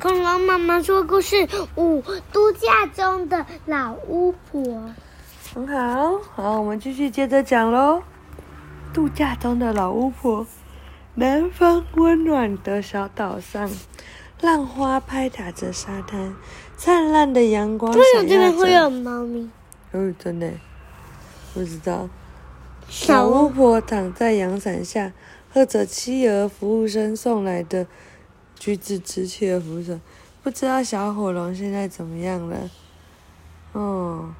恐龙妈妈说故事五：度假中的老巫婆。很好，好，我们继续接着讲喽。度假中的老巫婆，南方温暖的小岛上，浪花拍打着沙滩，灿烂的阳光。为什么这边会有猫咪？哦，真的，不知道。小巫婆躺在阳伞下，喝着妻儿服务生送来的橘子汁。妻儿服务生不知道小火龙现在怎么样了。哦。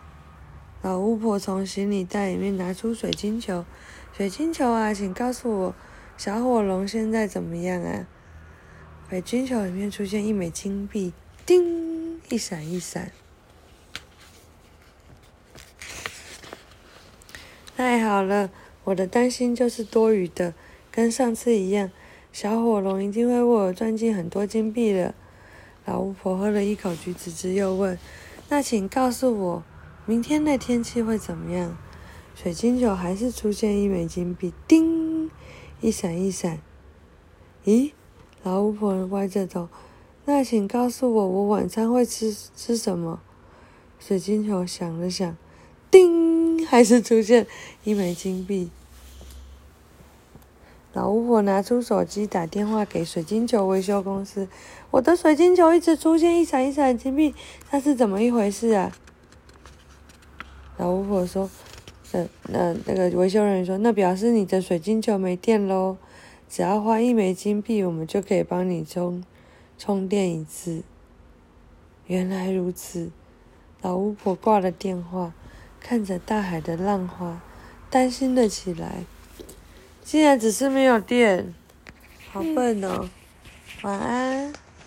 老巫婆从行李袋里面拿出水晶球，水晶球啊，请告诉我，小火龙现在怎么样啊？水晶球里面出现一枚金币，叮，一闪一闪。太好了，我的担心就是多余的，跟上次一样，小火龙一定会为我赚进很多金币了。老巫婆喝了一口橘子汁，又问：“那请告诉我。”明天的天气会怎么样？水晶球还是出现一枚金币，叮，一闪一闪。咦，老巫婆歪着头，那请告诉我，我晚餐会吃吃什么？水晶球想了想，叮，还是出现一枚金币。老巫婆拿出手机打电话给水晶球维修公司，我的水晶球一直出现一闪一闪的金币，那是怎么一回事啊？老巫婆说：“那那那个维修人员说，那表示你的水晶球没电喽。只要花一枚金币，我们就可以帮你充充电一次。”原来如此，老巫婆挂了电话，看着大海的浪花，担心了起来。竟然只是没有电，好笨哦！晚安。